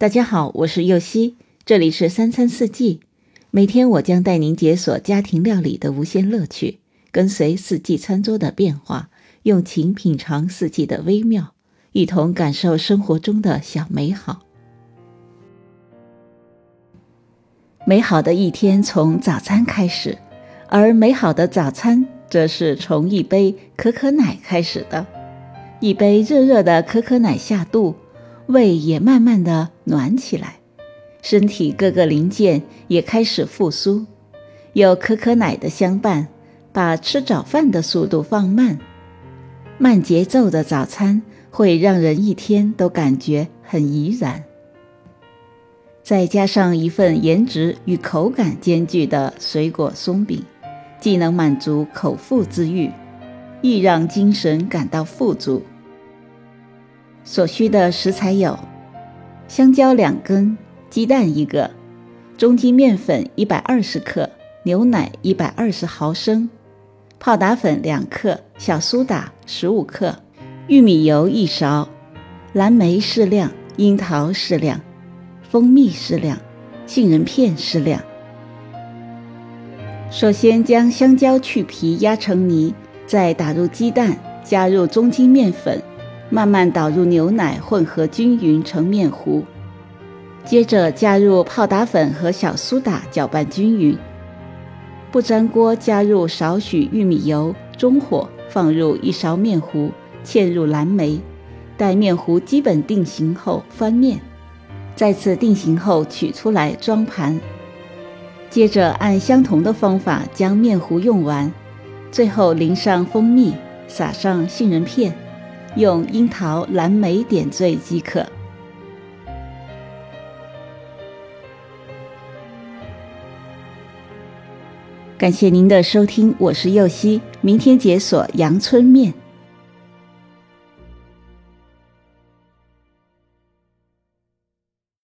大家好，我是右希，这里是三餐四季。每天我将带您解锁家庭料理的无限乐趣，跟随四季餐桌的变化，用情品尝四季的微妙，一同感受生活中的小美好。美好的一天从早餐开始，而美好的早餐则是从一杯可可奶开始的。一杯热热的可可奶下肚。胃也慢慢的暖起来，身体各个零件也开始复苏。有可可奶的相伴，把吃早饭的速度放慢。慢节奏的早餐会让人一天都感觉很怡然。再加上一份颜值与口感兼具的水果松饼，既能满足口腹之欲，亦让精神感到富足。所需的食材有：香蕉两根、鸡蛋一个、中筋面粉一百二十克、牛奶一百二十毫升、泡打粉两克、小苏打十五克、玉米油一勺、蓝莓适量、樱桃适量、蜂蜜适量、杏仁片适量。首先将香蕉去皮压成泥，再打入鸡蛋，加入中筋面粉。慢慢倒入牛奶，混合均匀成面糊。接着加入泡打粉和小苏打，搅拌均匀。不粘锅，加入少许玉米油，中火放入一勺面糊，嵌入蓝莓。待面糊基本定型后翻面，再次定型后取出来装盘。接着按相同的方法将面糊用完，最后淋上蜂蜜，撒上杏仁片。用樱桃、蓝莓点缀即可。感谢您的收听，我是右希，明天解锁阳春面。